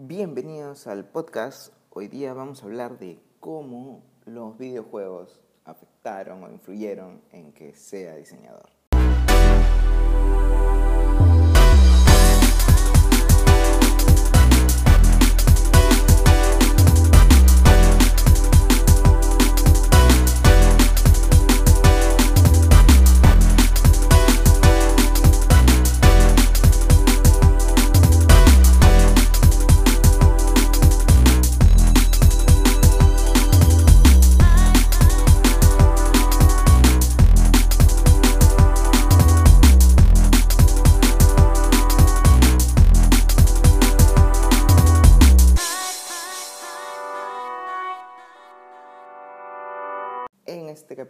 Bienvenidos al podcast. Hoy día vamos a hablar de cómo los videojuegos afectaron o influyeron en que sea diseñador.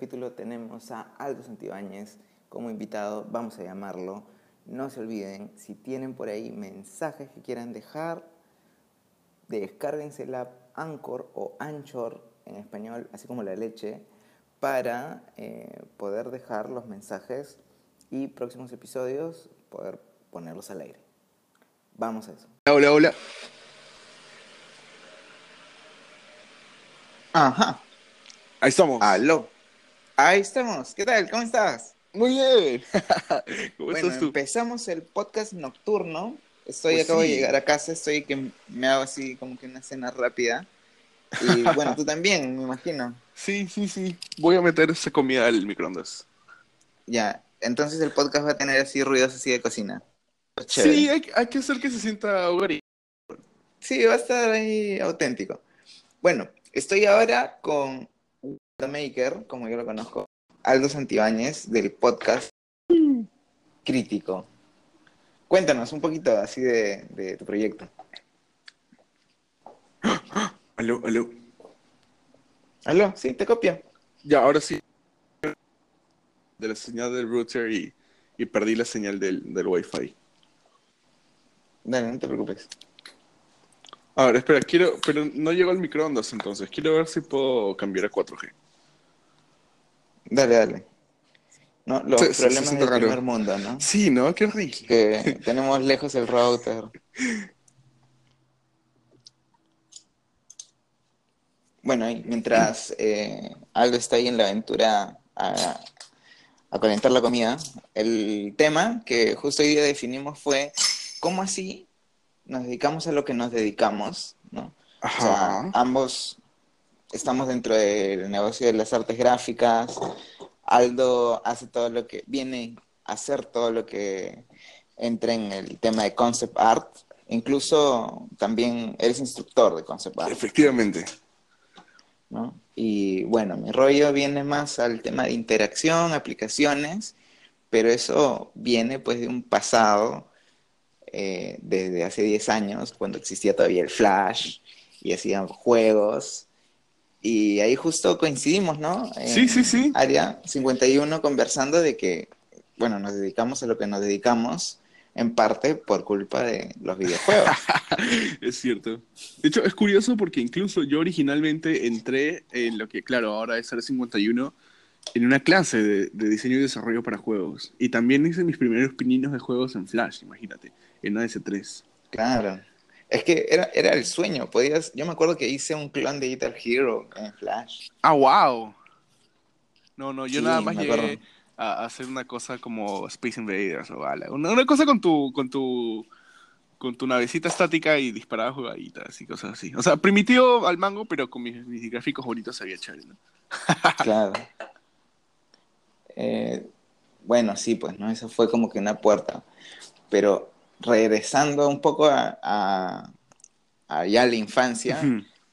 Capítulo tenemos a Aldo Santibáñez como invitado, vamos a llamarlo. No se olviden, si tienen por ahí mensajes que quieran dejar, descárguense la app Anchor o Anchor en español, así como la leche, para eh, poder dejar los mensajes y próximos episodios poder ponerlos al aire. Vamos a eso. Hola, hola. Ajá. Ahí estamos. Aló. Ahí estamos. ¿Qué tal? ¿Cómo estás? Muy bien. ¿Cómo Bueno, estás tú? empezamos el podcast nocturno. Estoy, Pues acabo de llegar a casa, estoy que me hago así como que una cena rápida. Y bueno, tú también, me imagino. Sí, sí, sí. Voy a meter esa comida al microondas. Ya, entonces el podcast va a tener así ruidos así de cocina. Chévere. Sí, hay, hay que hacer que se sienta hogarí. Sí, va a estar ahí auténtico. Bueno, estoy ahora con Maker, como yo lo conozco, Aldo Santibáñez, del podcast Crítico. Cuéntanos un poquito así de, de tu proyecto. Aló, aló. Aló, sí, te copio. Ya, ahora sí. De la señal del router y, y perdí la señal del, del wifi. Dale, no te preocupes. Ahora, espera, quiero, pero no llegó al microondas entonces. Quiero ver si puedo cambiar a 4G. Dale, dale. No, los Se- se- se problemas siente del raro. primer mundo, ¿no? Sí, ¿no? Qué horrible. Que tenemos lejos el router. Bueno, y mientras eh, Aldo está ahí en la aventura a, a calentar la comida, el tema que justo hoy día definimos fue cómo así nos dedicamos a lo que nos dedicamos, ¿no? O sea, Ajá. ambos estamos dentro del negocio de las artes gráficas. Aldo hace todo lo que viene a hacer todo lo que entra en el tema de concept art. Incluso también eres instructor de concept art, Efectivamente. ¿no? Y bueno, mi rollo viene más al tema de interacción, aplicaciones, pero eso viene pues de un pasado eh, desde hace 10 años, cuando existía todavía el Flash y hacían juegos. Y ahí justo coincidimos, ¿no? En Sí, sí, sí. Área 51 conversando de que, bueno, nos dedicamos a lo que nos dedicamos en parte por culpa de los videojuegos. Es cierto. De hecho, es curioso porque incluso yo originalmente entré en lo que, claro, ahora es R51, en una clase de, de diseño y desarrollo para juegos. Y también hice mis primeros pininos de juegos en Flash, imagínate, en AS3. Claro. Es que era, era el sueño. Podías, yo me acuerdo que hice un clon de Guitar Hero en Flash. ¡Ah, wow! No, no, yo Sí, nada más llegué acuerdo. a hacer una cosa como Space Invaders o ala. Una, una cosa con tu, con tu con tu navecita estática y disparaba jugaditas y cosas así. O sea, primitivo al mango, pero con mis, mis gráficos bonitos se veía chévere, ¿no? Claro. Eh, bueno, sí, pues, ¿no? Eso fue como que una puerta. Pero regresando un poco a, a, a ya la infancia,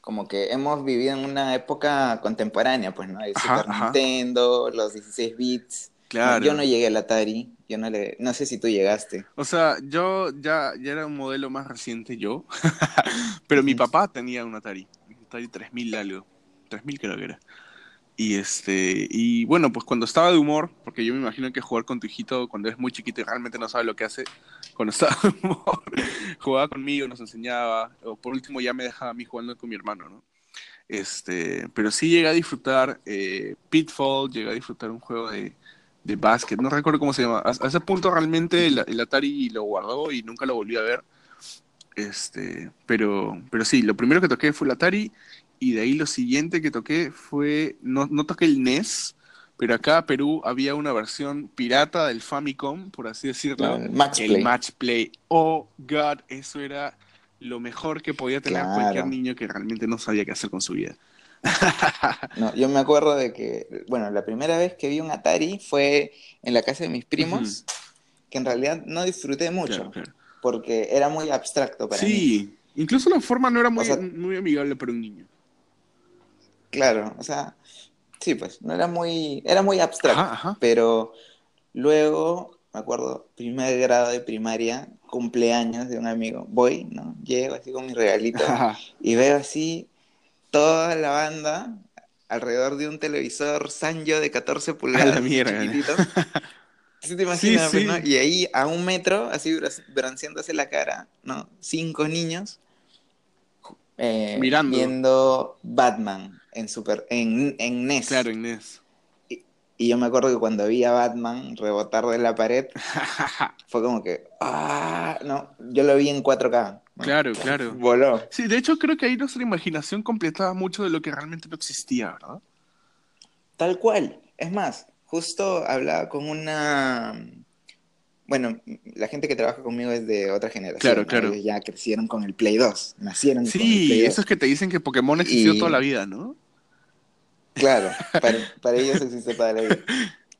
como que hemos vivido en una época contemporánea, pues, ¿no? El Ajá, Super ajá. Nintendo, los 16 bits. Claro. Yo no llegué al Atari, yo no le, no sé si tú llegaste. O sea, yo ya, ya era un modelo más reciente yo, pero mi papá tenía un Atari, un Atari 3000 algo, 3000 creo que era. Y este, y bueno, pues cuando estaba de humor, porque yo me imagino que jugar con tu hijito cuando es muy chiquito y realmente no sabe lo que hace, cuando estaba de humor, jugaba conmigo, nos enseñaba, o por último ya me dejaba a mí jugando con mi hermano, ¿no? Este, pero sí llegué a disfrutar eh, Pitfall, llegué a disfrutar un juego de, de básquet, no recuerdo cómo se llama. A, a ese punto realmente el, Atari lo guardó y nunca lo volví a ver. Este, pero, pero sí, lo primero que toqué fue el Atari y de ahí lo siguiente que toqué fue, no, no toqué el NES, pero acá en Perú había una versión pirata del Famicom, por así decirlo. El Match el Play. Match Play. Oh, God, eso era lo mejor que podía tener Claro. cualquier niño que realmente no sabía qué hacer con su vida. No, yo me acuerdo de que, bueno, la primera vez que vi un Atari fue en la casa de mis primos, que en realidad no disfruté mucho, Claro, claro. porque era muy abstracto para mí. Sí, incluso la forma no era muy, O sea- muy amigable para un niño. Claro, o sea, sí, pues, no era muy, era muy abstracto, Ajá, ajá. pero luego, me acuerdo, primer grado de primaria, cumpleaños de un amigo, voy, ¿no? Llego así con mi regalito Ajá. y veo así toda la banda alrededor de un televisor Sanyo de 14 pulgadas, mierda. chiquitito. ¿Sí te imaginas, Sí, pues, no? Y ahí a un metro, así bronceándose la cara, ¿no? Cinco niños eh, Mirando. viendo Batman en super en, en NES. Claro, Inés. Y yo me acuerdo que cuando vi a Batman rebotar de la pared, fue como que, ah, no, yo lo vi en 4K. ¿no? claro, claro. Voló. Sí, de hecho creo que ahí nuestra imaginación completaba mucho de lo que realmente no existía, ¿verdad? Tal cual. Es más, justo hablaba con una... Bueno, la gente que trabaja conmigo es de otra generación. Claro, ¿no? claro. Ellos ya crecieron con el Play 2. Nacieron con el Sí, Play 2. esos que te dicen que Pokémon existió Y- toda la vida, ¿no? Claro, para, para ellos existe vida.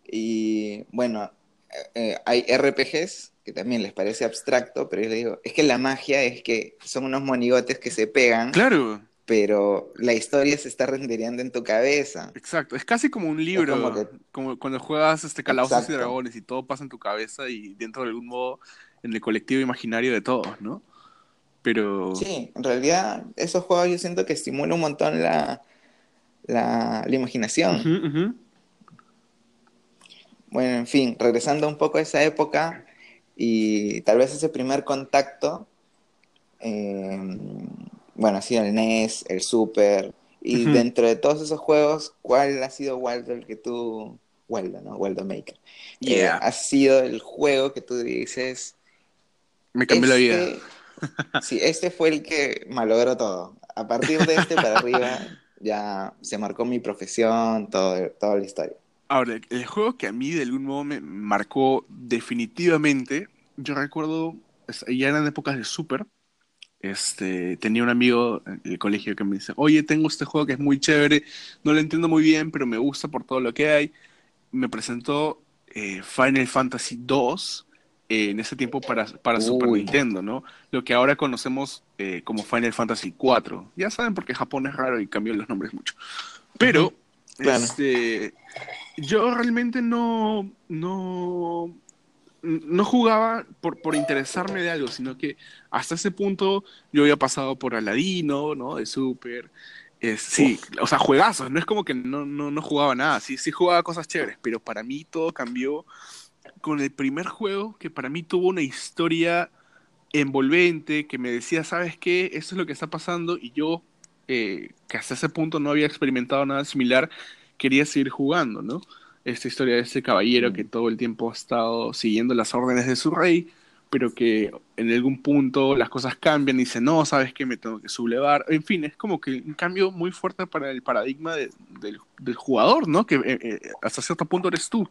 Y bueno, eh, eh, hay RPGs que también les parece abstracto, pero yo les digo, es que la magia es que son unos monigotes que se pegan, Claro, pero la historia se está rendereando en tu cabeza. exacto. Es casi como un libro, como que- como cuando juegas este Calabozos y. Dragones y todo pasa en tu cabeza y dentro de algún modo en el colectivo imaginario de todos, ¿no? Pero Sí, en realidad esos juegos yo siento que estimulan un montón la, la, la imaginación. Bueno, en fin, regresando un poco a esa época y tal vez ese primer contacto, eh, bueno, ha sido el NES, el Super, y dentro de todos esos juegos, ¿cuál ha sido Waldo el que tú, Waldo, ¿no? Waldo Maker, eh, Yeah. ha sido el juego que tú dices, me cambió la vida. este, sí, este fue el que malogró todo. A partir de este para arriba ya se marcó mi profesión, todo, toda la historia. Ahora, el juego que a mí de algún modo me marcó definitivamente, yo recuerdo, ya eran épocas de Super, este, tenía un amigo en el colegio que me dice, oye, tengo este juego que es muy chévere, no lo entiendo muy bien, pero me gusta por todo lo que hay. Me presentó eh, Final Fantasy II eh, en ese tiempo para, para Super. Nintendo, ¿no? Lo que ahora conocemos eh, como Final Fantasy IV. Ya saben porque Japón es raro y cambió los nombres mucho. Pero, Claro. este, yo realmente no, no, no jugaba por, por interesarme de algo, sino que hasta ese punto yo había pasado por Aladino, ¿no? De Super. Es, sí, o sea, juegazos, no es como que no, no, no jugaba nada, sí, sí jugaba cosas chéveres, pero para mí todo cambió con el primer juego que para mí tuvo una historia envolvente, que me decía, ¿sabes qué? Esto es lo que está pasando y yo, eh, que hasta ese punto no había experimentado nada similar, quería seguir jugando, ¿no? Esta historia de este caballero que todo el tiempo ha estado siguiendo las órdenes de su rey, pero que en algún punto las cosas cambian y dice, no, ¿sabes qué? Me tengo que sublevar. En fin, es como que un cambio muy fuerte para el paradigma de- del, jugador, ¿no? Que eh, eh, hasta cierto punto eres tú,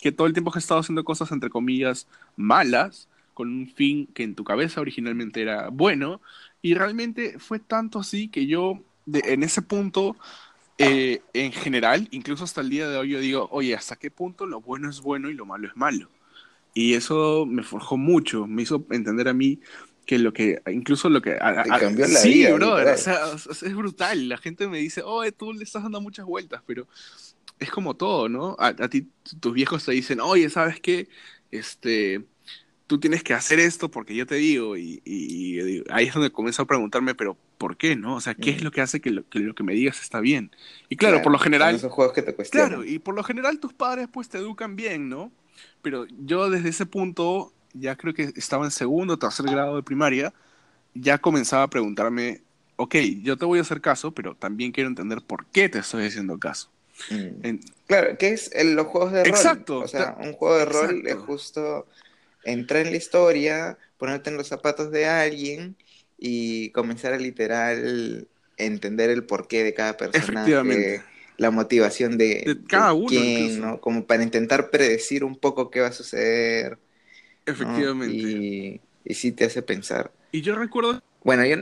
que todo el tiempo has estado haciendo cosas, entre comillas, malas, con un fin que en tu cabeza originalmente era bueno, y realmente fue tanto así que yo, en ese punto, eh, en general, incluso hasta el día de hoy, yo digo, oye, ¿hasta qué punto lo bueno es bueno y lo malo es malo? Y eso me forjó mucho, me hizo entender a mí que lo que, incluso lo que... a- a- cambió la sí, vida, brother, literal. o sea, o sea, es brutal. La gente me dice, oye, tú le estás dando muchas vueltas, pero es como todo, ¿no? A, a ti, tus viejos te dicen, oye, ¿sabes qué? Este, tú tienes que hacer esto porque yo te digo, y, y- ahí es donde comienzo a preguntarme, pero ¿por qué, no? O sea, ¿qué es lo que hace que lo, que lo que me digas está bien? Y claro, por lo general... Son esos juegos que te cuestionan. Claro, y por lo general tus padres pues te educan bien, ¿no? Pero yo desde ese punto, ya creo que estaba en segundo o tercer grado de primaria, ya comenzaba a preguntarme, ok, yo te voy a hacer caso, pero también quiero entender por qué te estoy haciendo caso. Mm. En- Claro, que es el- los juegos de rol. Exacto. O sea, un juego de rol es justo entrar en la historia, ponerte en los zapatos de alguien y comenzar a literal entender el porqué de cada personaje. Efectivamente. La motivación de, De cada de uno, quién, incluso. ¿no? Como para intentar predecir un poco qué va a suceder. ¿no? Efectivamente. Y, y sí te hace pensar. Y yo recuerdo Bueno, yo...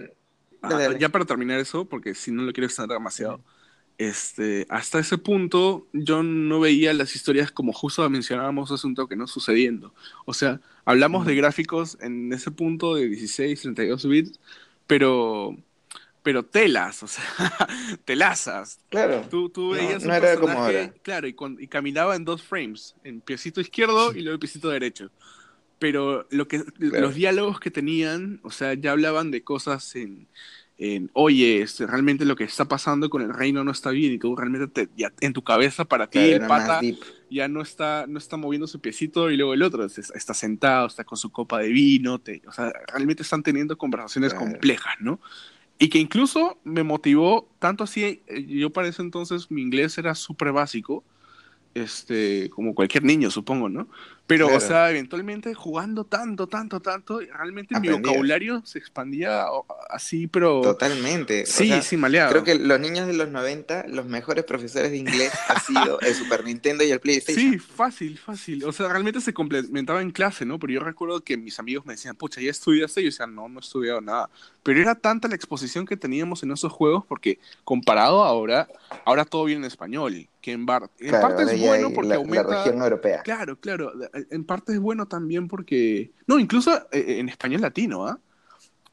Ah, Dale, dale. ya para terminar eso, porque si no lo quiero extender demasiado, este, hasta ese punto yo no veía las historias como justo mencionábamos hace un toque, ¿no? Sucediendo. O sea, hablamos de Ujú. gráficos en ese punto de 16, 32 bits, pero, pero telas, o sea, telazas. Claro. Tú, tú No, veías un no era como ahora. claro, y, caminaba en dos frames, en piecito izquierdo y luego en piecito derecho. Pero lo que, Claro. los diálogos que tenían, o sea, ya hablaban de cosas en, en, oye, este, realmente lo que está pasando con el reino no está bien y tú realmente te- ya, en tu cabeza para ti Claro, el pata ya no está, no está moviendo su piecito y luego el otro es- está sentado, está con su copa de vino, te- o sea, realmente están teniendo conversaciones Claro. complejas, ¿no? Y que incluso me motivó, tanto así, eh, yo para ese entonces mi inglés era súper básico, este, como cualquier niño, supongo, ¿no? Pero, o sea, eventualmente jugando tanto, tanto, tanto, realmente mi vocabulario se expandía o- así, pero... Totalmente. O Sí, sea, sí, maleado. Creo que los niños de los 90, los mejores profesores de inglés ha sido el Super Nintendo y el PlayStation. Sí, fácil, fácil. O sea, realmente se complementaba en clase, ¿no? Pero yo recuerdo que mis amigos me decían, pucha, ¿ya estudiaste? Y yo decía, no, no he estudiado nada. Pero era tanta la exposición que teníamos en esos juegos porque comparado ahora, ahora todo viene en español. Que en, bar- en Claro, parte es bueno porque la, la aumenta... región europea. Claro, claro. En parte es bueno también porque... No, incluso eh, en español latino, ¿ah?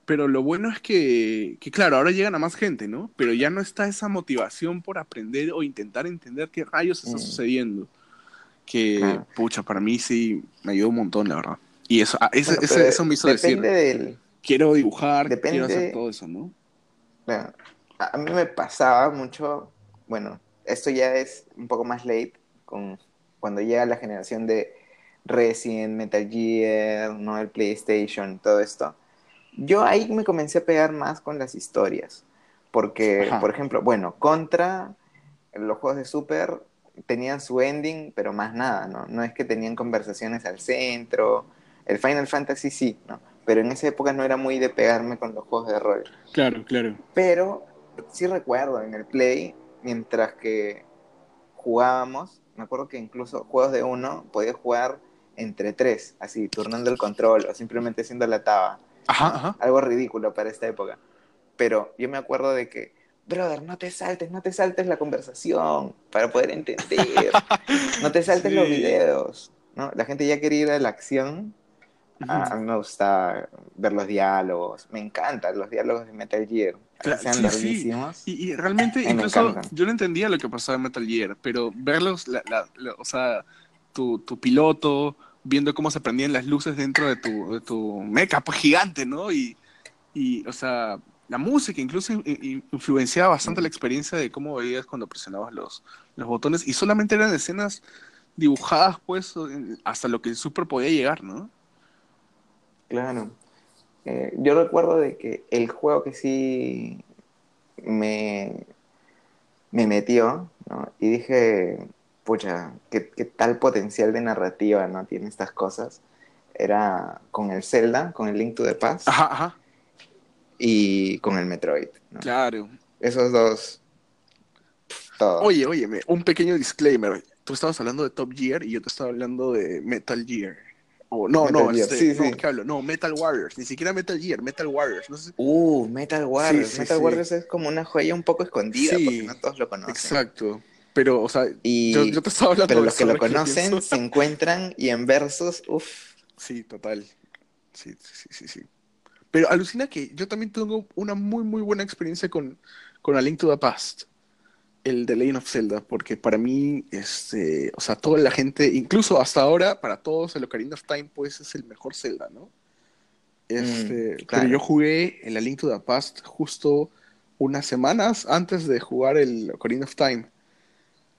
Pero lo bueno es que, que, claro, ahora llegan a más gente, ¿no? Pero ya no está esa motivación por aprender o intentar entender qué rayos está Mm. sucediendo. Que, pucha, para mí sí me ayudó un montón, la verdad. Y eso, ah, ese- Bueno, ese- eso me hizo depende decir, del... quiero dibujar, depende- quiero hacer todo eso, ¿no? Claro. A mí me pasaba mucho, bueno, esto ya es un poco más late, con, cuando llega la generación de Resident, Metal Gear, ¿no? el PlayStation, todo esto. Yo ahí me comencé a pegar más con las historias, porque, Ajá. por ejemplo, bueno, Contra, los juegos de Super tenían su ending, pero más nada, ¿no? No es que tenían conversaciones al centro, el Final Fantasy sí, ¿no? Pero en esa época no era muy de pegarme con los juegos de rol. Claro, claro. Pero sí recuerdo en el Play, mientras que jugábamos, me acuerdo que incluso juegos de uno podías jugar entre tres, así, turnando el control o simplemente haciendo la taba. Ajá, ajá. Algo ridículo para esta época. Pero yo me acuerdo de que, brother, no te saltes, no te saltes la conversación para poder entender. No te saltes Sí. los videos. ¿no? La gente ya quería ir a la acción. A, a mí me gusta ver los diálogos. Me encantan los diálogos de Metal Gear. Cla- sean sí. Y, y realmente, incluso yo no entendía lo que pasaba en Metal Gear, pero verlos, la- la- la- o sea, tu, tu piloto, viendo cómo se prendían las luces dentro de tu, de tu mecha pues, gigante, ¿no? Y, y, o sea, la música incluso in- in- influenciaba bastante la experiencia de cómo veías cuando presionabas los, los botones, y solamente eran escenas dibujadas, pues, hasta lo que el Super podía llegar, ¿no? Claro. Eh, yo recuerdo de que el juego que sí me, me metió, ¿no? Y dije, pucha, ¿qué, qué tal potencial de narrativa, ¿no? Tiene estas cosas. Era con el Zelda, con el Link to the Past Ajá, ajá, y con el Metroid, ¿no? claro. Esos dos, todo. Oye, oye, un pequeño disclaimer. Tú estabas hablando de Top Gear y yo te estaba hablando de Metal Gear. O no, Metal no, este, sí, no, sí. ¿qué hablo? No, Metal Warriors. Ni siquiera Metal Gear, Metal Warriors. No sé. Uh, Metal Warriors. Sí, Metal. Warriors es como una joya un poco escondida Sí. porque no todos lo conocen. Exacto. Pero, o sea, Y, yo, yo te estaba hablando pero de los que lo conocen se encuentran y en versos, uff. Sí, total. Sí, sí, sí, sí. Pero alucina que yo también tengo una muy, muy buena experiencia con, con A Link to the Past, el de Legend of Zelda, porque para mí, este, o sea, toda la gente, incluso hasta ahora, para todos, el Ocarina of Time, pues es el mejor Zelda, ¿no? Este, Mm, claro. Pero yo jugué el A Link to the Past justo unas semanas antes de jugar el Ocarina of Time.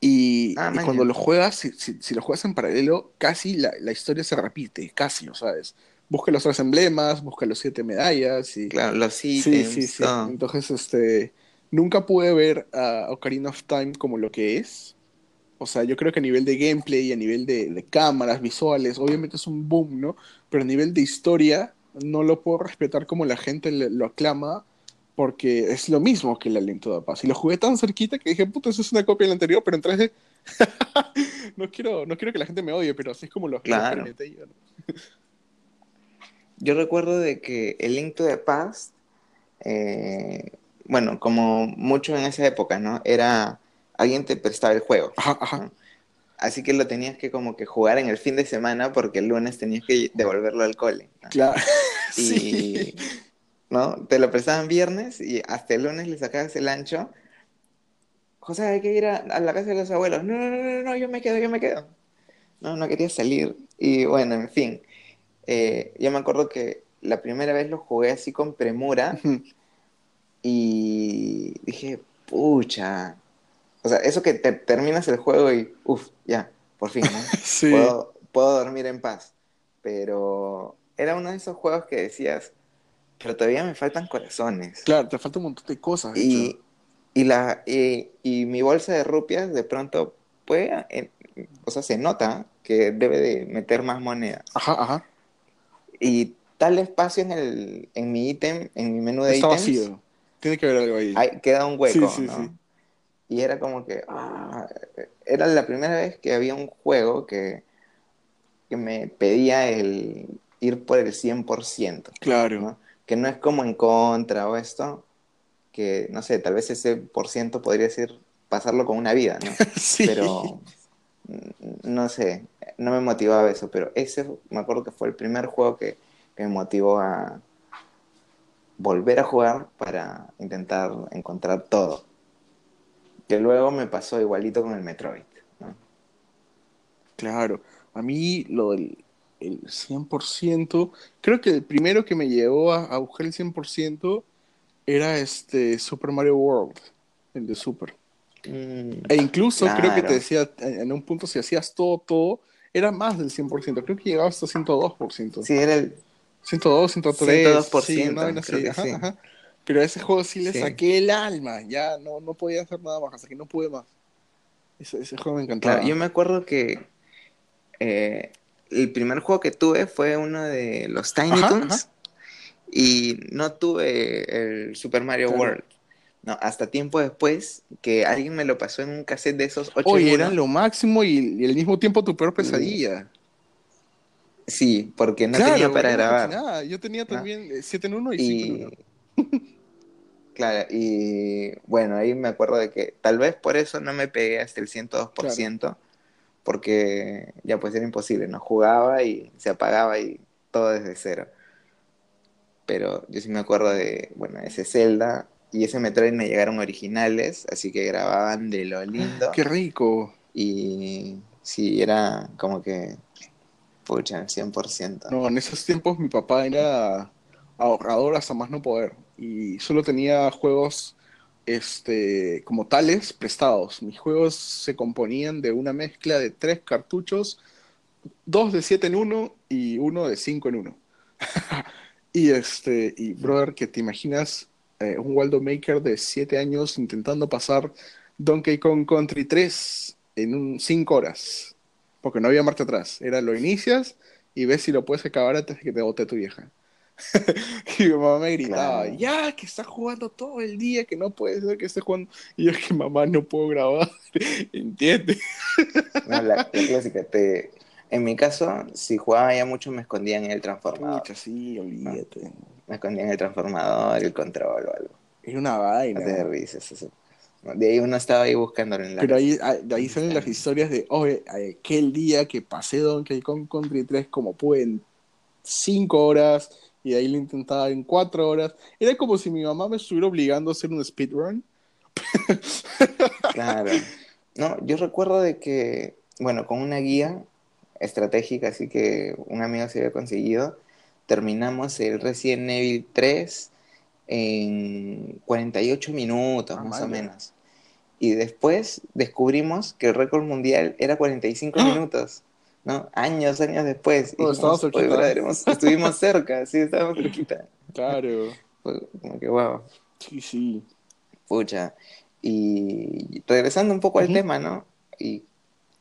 Y, Ah, y cuando lo juegas, si, si- si lo juegas en paralelo, casi la, la historia se repite, casi, o sabes. Busca los tres emblemas, busca los siete medallas y... Claro, los sí, ítems, sí, sí. Entonces, este, nunca pude ver a Ocarina of Time como lo que es. O sea, yo creo que a nivel de gameplay y a nivel de, de cámaras visuales, obviamente es un boom, ¿no? Pero a nivel de historia, no lo puedo respetar como la gente le- lo aclama, porque es lo mismo que la Link to the Past. Y lo jugué tan cerquita que dije, puta, eso es una copia del anterior, pero en 3D. no, quiero, no quiero que la gente me odie, pero así es como lo, Claro. yo, ¿no? Yo recuerdo de que el Link to the Past, eh, bueno, como mucho en esa época, ¿no? Era, alguien te prestaba el juego. Ajá, ajá. ¿no? Así que lo tenías que como que jugar en el fin de semana porque el lunes tenías que devolverlo al cole. ¿no? Claro. Y, sí. ¿No? Te lo prestaban viernes y hasta el lunes le sacabas el ancho. José, hay que ir a, a la casa de los abuelos. No, no, no, no, no, yo me quedo, yo me quedo. No, no quería salir. Y bueno, en fin. Eh, yo me acuerdo que la primera vez lo jugué así con premura y dije, pucha. O sea, eso que te terminas el juego y, uff, ya, por fin, ¿no? Sí. puedo, puedo dormir en paz. Pero era uno de esos juegos que decías, pero todavía me faltan corazones. Claro, te falta un montón de cosas. Y, y, la, y, y mi bolsa de rupias de pronto puede, eh, o sea, se nota que debe de meter más moneda. Ajá, ajá. Y tal espacio en, el, en mi ítem, en mi menú de Está ítems, vacío. Tiene que haber algo ahí. hay- queda un hueco, Sí, sí, ¿no? sí. Y era como que, ah, era la primera vez que había un juego que, que me pedía el ir por el 100%, Claro. ¿no? Que no es como en contra o esto, que no sé, tal vez ese por ciento podría ser pasarlo con una vida, ¿no? sí. Pero mm, no sé, no me motivaba eso, pero ese me acuerdo que fue el primer juego que, que me motivó a volver a jugar para intentar encontrar todo. Que luego me pasó igualito con el Metroid. ¿no? Claro, a mí lo del el 100%, creo que el primero que me llevó a, a buscar el 100% era este Super Mario World, el de Super. Mm, E incluso creo que te decía, en un punto si hacías todo, todo, era más del 100%, creo que llegaba hasta 102%. sí, era el... 102, 103, 102%, sí, ajá, ajá. Pero a ese juego sí le saqué el alma, ya no, no podía hacer nada más, hasta que no pude más. Ese, ese juego me encantaba. Claro, yo me acuerdo que eh, el primer juego que tuve fue uno de los Tiny Ajá, Toons ajá. y no tuve el Super Mario Claro. World. No, hasta tiempo después que alguien me lo pasó en un cassette de esos 8 Oye, eran lo máximo y, y al mismo tiempo tu peor pesadilla. Sí, porque no Claro, tenía para era grabar. cochinada. Yo tenía también 7 en 1 y 5 en Y 1. claro, y bueno, ahí me acuerdo de que tal vez por eso no me pegué hasta el 102%, porque ya pues era imposible, no jugaba y se apagaba y todo desde cero. Pero yo sí me acuerdo de, bueno, ese Zelda y ese Metroid me llegaron originales, así que grababan de lo lindo. Qué rico. Y sí, era como que, pucha, el 100%. No, en esos tiempos mi papá era ahorrador hasta más no poder. Y solo tenía juegos este, como tales prestados. Mis juegos se componían de una mezcla de tres cartuchos, dos de 7 en 1 y uno de 5 en 1. y este, y brother, que te imaginas eh, un Waldo Maker de 7 años intentando pasar Donkey Kong Country 3 en 5 horas. Porque no había marcha atrás. Era lo inicias y ves si lo puedes acabar antes de que te bote tu vieja. y mi mamá me gritaba, Claro. ya, que estás jugando todo el día, que no puede ser que estés jugando. Y yo, que mamá, no puedo grabar. ¿Entiendes? No, la, la clásica, te... En mi caso, si jugaba ya mucho, me escondía en el transformador. Pucha, sí, olvídate. Me escondía en el transformador, el control o algo. Era una No vaina. te de risas eso. De ahí uno estaba ahí buscándolo en la... Pero ahí, ahí- de ahí salen las historias de, oye, aquel día que pasé Donkey Kong Country 3 como pude en 5 horas y de ahí lo intentaba en 4 horas. Era como si mi mamá me estuviera obligando a hacer un speedrun. Claro. No, yo recuerdo de que, bueno, con una guía estratégica, así que un amigo se había conseguido, terminamos el Resident Evil 3 en 48 minutos, Ah, más o menos. Y después descubrimos que el récord mundial era 45 ¡Ah! minutos, ¿no? Años, años después. Y dijimos, estábamos "Oye, cerquita". brother, hemos- estuvimos cerca, sí, estábamos cerquita. Claro. Como que, wow. Sí, sí. Pucha. Y regresando un poco al tema, ¿no? Y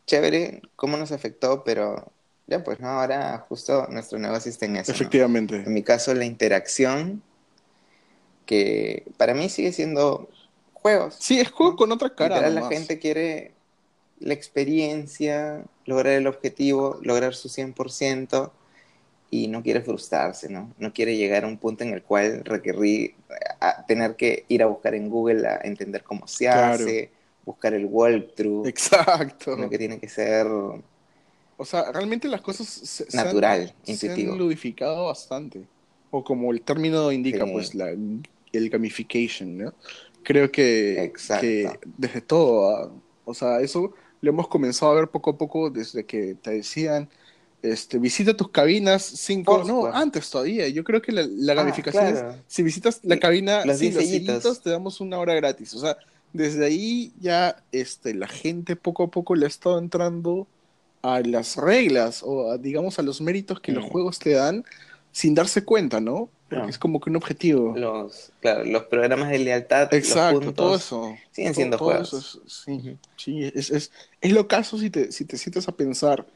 chévere cómo nos afectó, pero Ya, pues no, ahora justo nuestro negocio está en eso. ¿no? Efectivamente. En mi caso, la interacción, que para mí sigue siendo juegos. Sí, es juego con otra cara. Literal, la gente quiere la experiencia, lograr el objetivo, lograr su 100% y no quiere frustrarse, ¿no? No quiere llegar a un punto en el cual requerir a tener que ir a buscar en Google a entender cómo se Claro. hace, buscar el walkthrough, Exacto. sino que tiene que ser O sea, realmente las cosas se, se han- Natural, se intuitivo. han ludificado bastante. O como el término indica, Sí. pues, la, el gamification, ¿no? Creo que, que desde todo, ah, o sea, eso lo hemos comenzado a ver poco a poco desde que te decían, este, visita tus cabinas cinco, no, Foursquare. antes todavía. Yo creo que la, la Ah, gamificación es, si visitas la cabina, Los sí, 10 los sellitos. sellitos, te damos una hora gratis. O sea, desde ahí ya este, la gente poco a poco le ha estado entrando a las reglas o a, digamos a los méritos que los Mm. juegos te dan sin darse cuenta, ¿no? Porque Ah. es como que un objetivo. los, claro, los programas de lealtad, Exacto, los puntos, todo eso. siguen siendo todo juegos. eso es- sí, sí, es, es, es lo caso si te, si te sientes a pensar,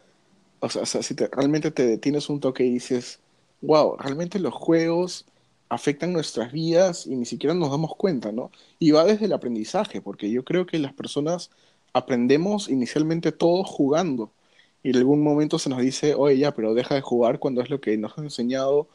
o sea, o sea, si te, realmente te detienes un toque y dices, wow, realmente los juegos afectan nuestras vidas y ni siquiera nos damos cuenta, ¿no? Y va desde el aprendizaje, porque yo creo que las personas aprendemos inicialmente todos jugando y en algún momento se nos dice, oye, ya, pero deja de jugar cuando es lo que nos han enseñado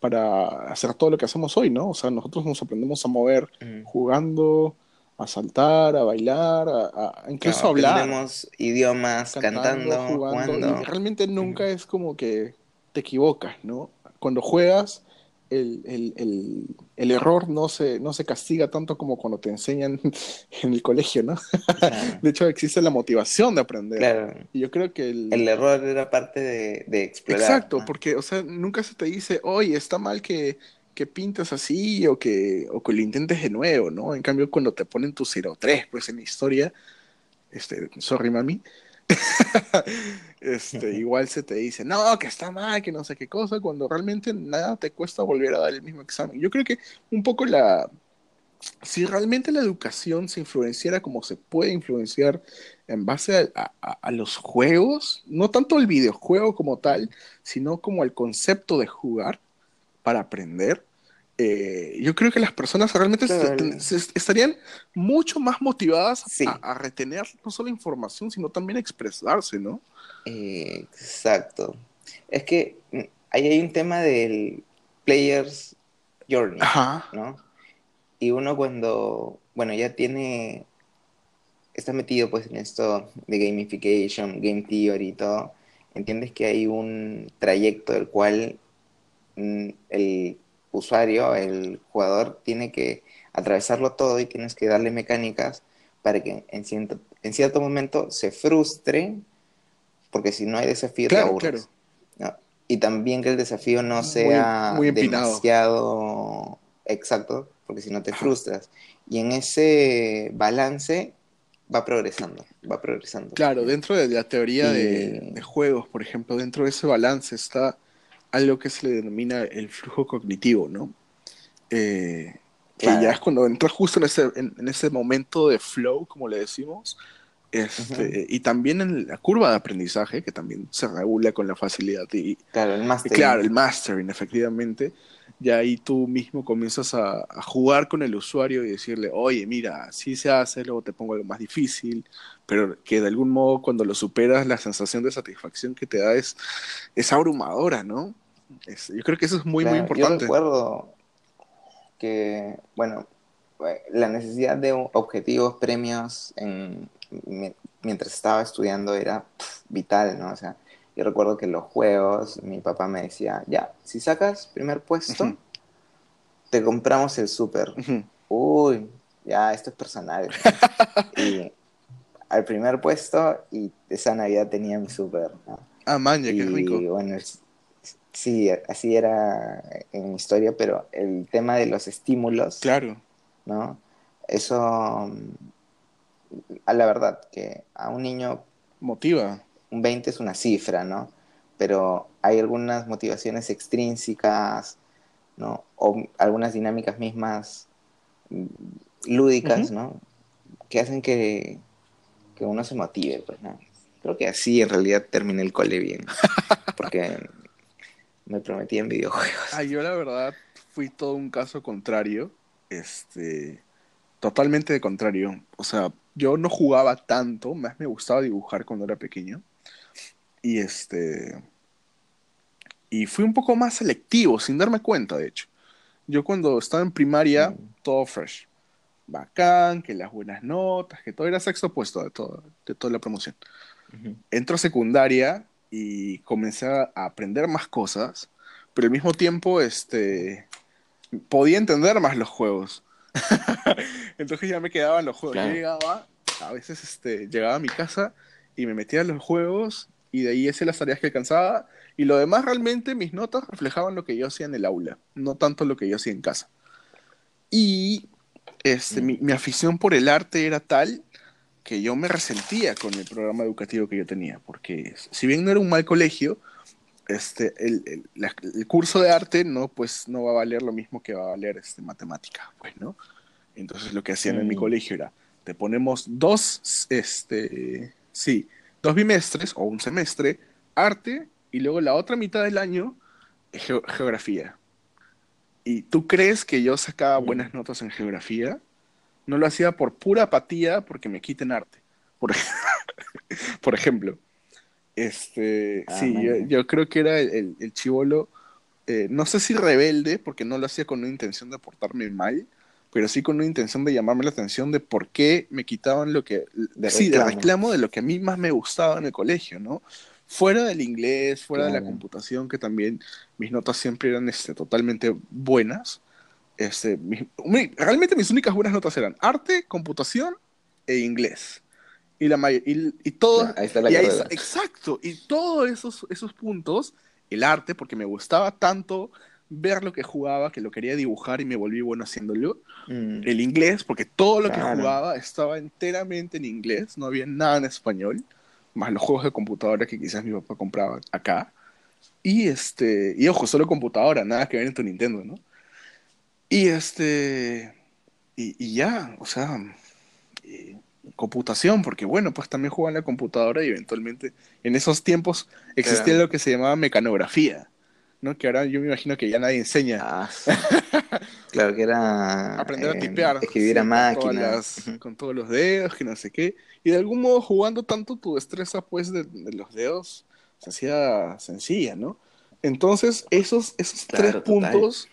para hacer todo lo que hacemos hoy, ¿no? O sea, nosotros nos aprendemos a mover Mm. jugando, a saltar, a bailar, a, a- incluso a hablar, aprendemos idiomas, cantando, jugando. y realmente nunca es como que te equivocas, ¿no? Cuando juegas, el, el- el- el error no se, no se castiga tanto como cuando te enseñan en el colegio, ¿no? Claro, De hecho, existe la motivación de aprender. claro. Y yo creo que el... El error era parte de, de explorar. Exacto, ¿no? porque, o sea, nunca se te dice, oye, está mal que, que pintes así o que, o que lo intentes de nuevo, ¿no? En cambio, cuando te ponen tu 03, pues en la historia, este, sorry, mami, este, igual se te dice, no, que está mal, que no sé qué cosa, cuando realmente nada te cuesta volver a dar el mismo examen. Yo creo que un poco la... Si realmente la educación se influenciara como se puede influenciar en base a, a- a los juegos, no tanto el videojuego como tal, sino como el concepto de jugar para aprender, eh, yo creo que las personas realmente se- Claro. se- estarían mucho más motivadas Sí. a, a retener no solo información, sino también a expresarse, ¿no? Eh, exacto. Es que mm, ahí hay un tema del player's journey, Ajá. ¿no? Y uno cuando, bueno, ya tiene, está metido pues en esto de gamification, game theory y todo, entiendes que hay un trayecto del cual mm, el usuario, el jugador, tiene que atravesarlo todo y tienes que darle mecánicas para que en cierto, en cierto momento se frustre, porque si no hay desafío te Claro, aburres. ¿no? Y también que el desafío no sea muy demasiado exacto, porque si no te frustras. Y en ese balance va progresando, va progresando. Claro, dentro de la teoría de juegos, por ejemplo, dentro de ese balance está algo que se le denomina el flujo cognitivo, ¿no? Eh, que ya es cuando entras justo en ese, en, en ese momento de flow, como le decimos, este, y también en la curva de aprendizaje, que también se regula con la facilidad y, Claro, el máster. Claro, el mastering, efectivamente. Ya ahí tú mismo comienzas a, a jugar con el usuario y decirle, oye, mira, así se hace, luego te pongo algo más difícil, pero que de algún modo cuando lo superas, la sensación de satisfacción que te da es, es abrumadora, ¿no? Es- yo creo que eso es muy, muy importante. Yo recuerdo que, bueno, eh, la necesidad de objetivos, premios, en, mi- mientras estaba estudiando era vital, ¿no? O sea, yo recuerdo que los juegos, mi papá me decía, ya, si sacas primer puesto, te compramos el súper. Ujú. Uy, ya, esto es personal. y al primer puesto, y esa Navidad tenía mi súper, ¿no? Ah, man, ya, qué rico. bueno, sí, así era en mi historia, pero el tema de los estímulos, Claro. ¿no? Eso, mm, a la verdad, que a un niño Motiva. un 20 es una cifra, ¿no? Pero hay algunas motivaciones extrínsecas, ¿no? O algunas dinámicas mismas mm, lúdicas. ¿no? Que hacen que, que uno se motive, pues, ¿no? Creo que así en realidad terminé el cole bien. Porque me prometí en videojuegos. Ah, yo la verdad fui todo un caso contrario. Este. Totalmente de contrario. O sea, yo no jugaba tanto, más me gustaba dibujar cuando era pequeño. Y este. Y fui un poco más selectivo, sin darme cuenta, de hecho. Yo cuando estaba en primaria, Mm. todo fresh. Bacán, que las buenas notas, que todo era sexo opuesto de, todo, de toda la promoción. Ujú. Entro a secundaria y comencé a aprender más cosas, pero al mismo tiempo este, podía entender más los juegos. Entonces ya me quedaban los juegos. Claro. Yo llegaba, a veces este, llegaba a mi casa y me metía en los juegos y de ahí hacía las tareas que alcanzaba y lo demás realmente mis notas reflejaban lo que yo hacía en el aula, no tanto lo que yo hacía en casa. Y este, Mm. mi, mi afición por el arte era tal que yo me resentía con el programa educativo que yo tenía, porque si bien no era un mal colegio, este, el, el- la- el curso de arte no, pues, no va a valer lo mismo que va a valer este, matemática, pues, ¿no? Entonces lo que hacían en mi Mm. colegio era, te ponemos dos, este, sí, dos bimestres o un semestre, arte, y luego la otra mitad del año, geo- geografía. ¿Y tú crees que yo sacaba buenas notas en geografía? No lo hacía por pura apatía porque me quiten arte. Por, ej- por ejemplo. Este, Ah, sí, yo, creo que era el, chivolo, eh, no sé si rebelde, porque no lo hacía con una intención de portarme mal, pero sí con una intención de llamarme la atención de por qué me quitaban lo que, De sí, de reclamo. reclamo de lo que a mí más me gustaba en el colegio, ¿no? Fuera del inglés, fuera de la Claro. computación, que también mis notas siempre eran este, totalmente buenas. Este, mis- realmente mis únicas buenas notas eran arte, computación e inglés. Y, la y, y todo, Ya, ahí está la y ahí exacto, y todos esos, esos puntos, el arte, porque me gustaba tanto ver lo que jugaba, que lo quería dibujar y me volví bueno haciéndolo. Mm. El inglés, porque todo lo que Claro. jugaba estaba enteramente en inglés, no había nada en español, más los juegos de computadora que quizás mi papá compraba acá. Y este, y ojo, solo computadora, nada que ver en tu Nintendo, ¿no? Y este, y, y ya, o sea, y computación, porque bueno, pues también jugaba en la computadora y eventualmente en esos tiempos existía lo que se llamaba mecanografía, ¿no? Que ahora yo me imagino que ya nadie enseña Ah, claro que era aprender a eh, tipear. escribir sí, a con todas máquina. las- Ujú. con todos los dedos, que no sé qué. Y de algún modo jugando tanto tu destreza pues de, de los dedos se hacía sencilla, ¿no? Entonces esos, esos Claro, tres total. puntos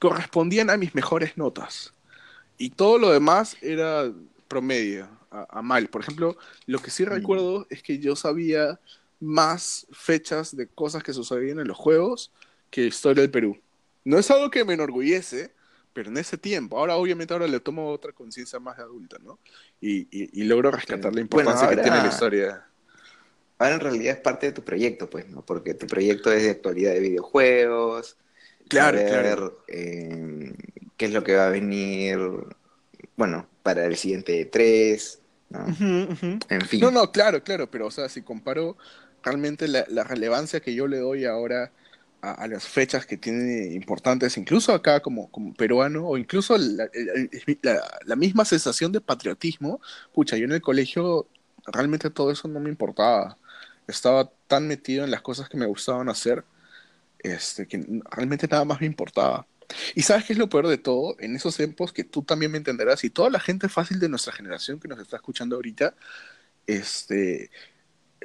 correspondían a mis mejores notas. Y todo lo demás era promedio, a, a mal. Por ejemplo, lo que sí Mm. recuerdo es que yo sabía más fechas de cosas que sucedían en los juegos que historia del Perú. No es algo que me enorgullece, pero en ese tiempo, ahora obviamente ahora le tomo otra conciencia más de adulta, ¿no? Y, y, y logro rescatar la Bueno, importancia que tiene la historia. Ahora en realidad es parte de tu proyecto, pues, ¿no? Porque tu proyecto es de actualidad de videojuegos. Claro, saber, claro. eh, qué es lo que va a venir, bueno, para el siguiente E3, ¿no? En fin. No, no, claro, claro, pero o sea, si comparo realmente la, la relevancia que yo le doy ahora a, las fechas que tiene importantes, incluso acá como, como peruano, o incluso la misma sensación de patriotismo, pucha, yo en el colegio realmente todo eso no me importaba. Estaba tan metido en las cosas que me gustaban hacer, este, que realmente nada más me importaba. Y sabes qué es lo peor de todo, en esos tiempos que tú también me entenderás, y toda la gente fácil de nuestra generación que nos está escuchando ahorita, este,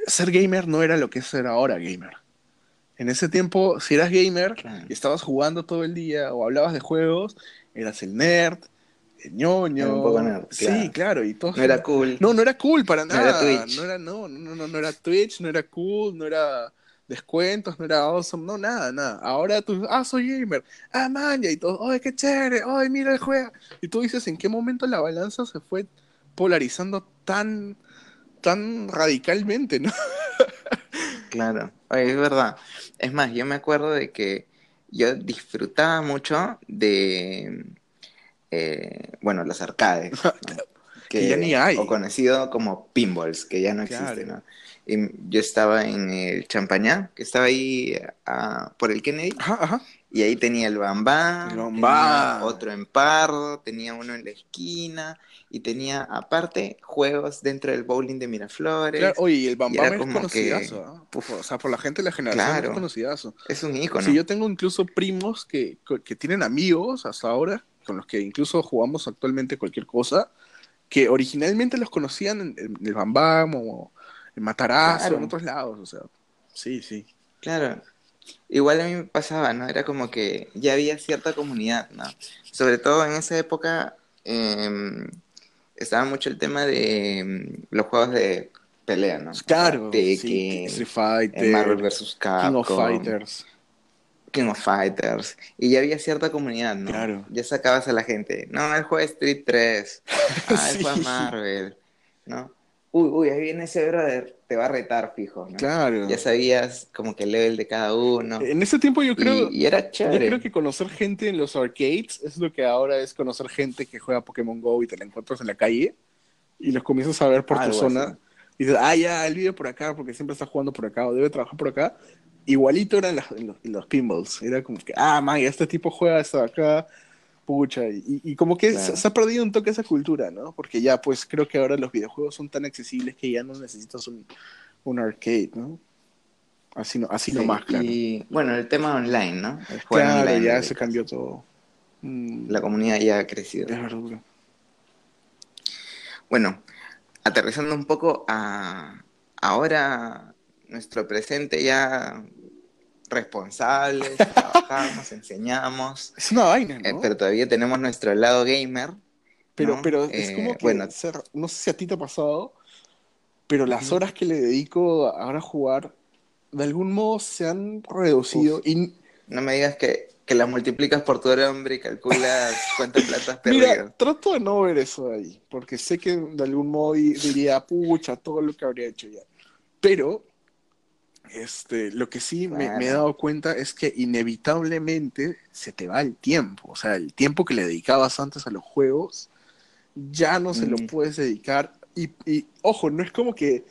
ser gamer no era lo que es ser ahora gamer. En ese tiempo, si eras gamer Claro. y estabas jugando todo el día o hablabas de juegos, eras el nerd, el ñoño. Era un poco nerd, Sí, claro. y todo. No era cool. No, no era cool para No nada. era Twitch. No era, no, no, no, no era Twitch, no era cool, no era descuentos, no era awesome, no, nada, nada. Ahora tú, ah, soy gamer, ah, man, y todo, ay, qué chévere, ay, mira el juego. Y tú dices, ¿en qué momento la balanza se fue polarizando tan, tan radicalmente, no? Claro, es verdad. Es más, yo me acuerdo de que yo disfrutaba mucho de, eh, bueno, los arcades, ¿no? Que ya ni hay. O conocido como pinballs, que ya no Claro. existe, ¿no? Y yo estaba en el Champañá, que estaba ahí ah, por el Kennedy, Ajá, ajá. Y ahí tenía el Bambá, El Bambá. otro en Pardo, tenía uno en la esquina y tenía aparte juegos dentro del bowling de Miraflores. Claro, oye, y el Y Bambam era es como que- conocidazo, ¿ah? O sea, por la gente de la generación Claro. es conocidazo. Es un ícono. Sí, yo tengo incluso primos que, que tienen amigos hasta ahora, con los que incluso jugamos actualmente cualquier cosa, que originalmente los conocían en, en el Bambam o en Matarazo, Claro. en otros lados, o sea, sí, sí. Claro. Igual a mí me pasaba, ¿no? Era como que ya había cierta comunidad, ¿no? Sobre todo en esa época em, estaba mucho el tema de em, los juegos de pelea, ¿no? Claro, sí, Tekken, Street eh, Fighter, Marvel vs. Capcom, King of Fighters. King of Fighters. Y ya había cierta comunidad, ¿no? Claro. Ya sacabas a la gente. No, él juega Street 3. Ah, él Sí. juega Marvel. ¿No? Uy, uy, ahí viene ese brother. Te va a retar, fijo, ¿no? Claro. Ya sabías como que el level de cada uno. En ese tiempo yo creo, y, y era yo chévere. creo que conocer gente en los arcades es lo que ahora es conocer gente que juega Pokémon Go y te la encuentras en la calle y los comienzas a ver por tu Algo zona así. y dices, ah, ya, él vive por acá porque siempre está jugando por acá o debe trabajar por acá. Igualito era en, las- en los, los pinballs. Era como que, ah, man, este tipo juega esto de acá, pucha. Y, y como que Claro. se, se ha perdido un toque esa cultura, ¿no? Porque ya, pues creo que ahora los videojuegos son tan accesibles que ya no necesitas un, un arcade, ¿no? Así, no, así Sí, nomás, claro. Y bueno, el tema online, ¿no? El juego Claro, online ya se cambió todo. Mm, La comunidad ya ha crecido. es verdad. Bueno, aterrizando un poco a ahora nuestro presente ya responsables, trabajamos, enseñamos, Es una vaina, ¿no? eh, pero todavía tenemos nuestro lado gamer. pero, ¿no? pero es Eh, como que, bueno, ser- no sé si a ti te ha pasado, pero las horas que le dedico ahora a jugar, de algún modo se han reducido. Uf. Y no me digas que, que las multiplicas por tu hombre, y calculas cuánta plata has mira, perdido. trato de no ver eso de ahí, porque sé que de algún modo di- diría, pucha, todo lo que habría hecho ya. Pero, este, lo que sí me, me he dado cuenta es que inevitablemente se te va el tiempo. O sea, el tiempo que le dedicabas antes a los juegos, ya no se lo Mm. puedes dedicar. Y, y, ojo, no es como que.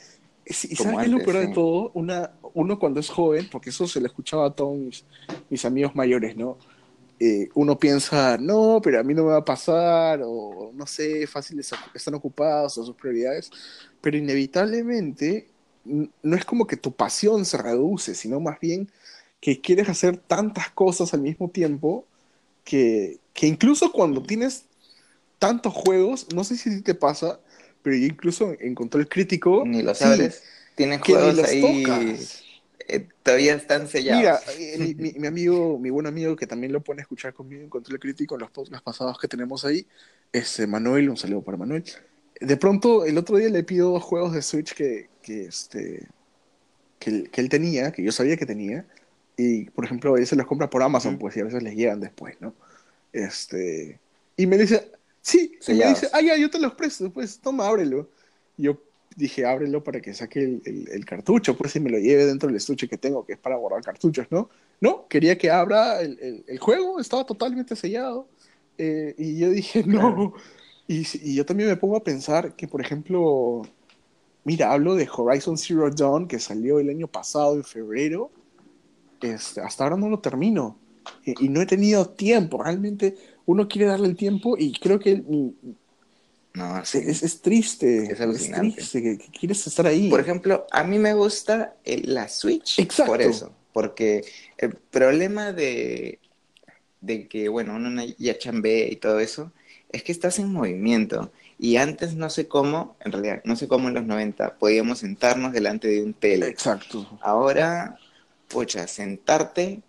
¿Y Como sabes qué es lo antes, peor de sí. todo? Una, uno cuando es joven, porque eso se lo escuchaba a todos mis, mis amigos mayores, ¿no? Eh, uno piensa, no, pero a mí no me va a pasar, o no sé, fácil, están ocupados, o sus prioridades, pero inevitablemente no es como que tu pasión se reduce, sino más bien que quieres hacer tantas cosas al mismo tiempo que, que incluso cuando tienes tantos juegos, no sé si te pasa, pero yo incluso en Control Crítico Ni lo sí, sabes. Tienes que ni juegos los ahí, tocas. eh, todavía están sellados. Mira, eh, mi, mi- mi amigo, mi buen amigo que también lo pone a escuchar conmigo en Control Crítico en los podcasts pasados que tenemos ahí, es eh, Manuel, un saludo para Manuel. De pronto, el otro día le pido dos juegos de Switch que, que, este, que, él- que él tenía, que yo sabía que tenía, y por ejemplo, él se los compra por Amazon, pues, y a veces les llegan después, ¿no? Este, y me dice, sí, y me dice, ah, ya, yo te los presto, pues, toma, ábrelo. Y yo dije, ábrelo para que saque el, el- el cartucho, pues, y me lo lleve dentro del estuche que tengo, que es para guardar cartuchos, ¿no? No, quería que abra el, el- el juego, estaba totalmente sellado. Eh, y yo dije, no. Claro. Y, y yo también me pongo a pensar que, por ejemplo, mira, hablo de Horizon Zero Dawn, que salió el año pasado, en febrero. Este, hasta ahora no lo termino. Y, y no he tenido tiempo. Realmente uno quiere darle el tiempo y creo que No, es, sí. es- es triste. Es Es, triste que, que quieres estar ahí. Por ejemplo, a mí me gusta el- la Switch Exacto. por eso, porque el problema de, de que, bueno, uno no- ya chambea y todo eso, es que estás en movimiento. Y antes no sé cómo, en realidad, no sé cómo en los 90 podíamos sentarnos delante de un tele. Exacto. Ahora, pucha, sentarte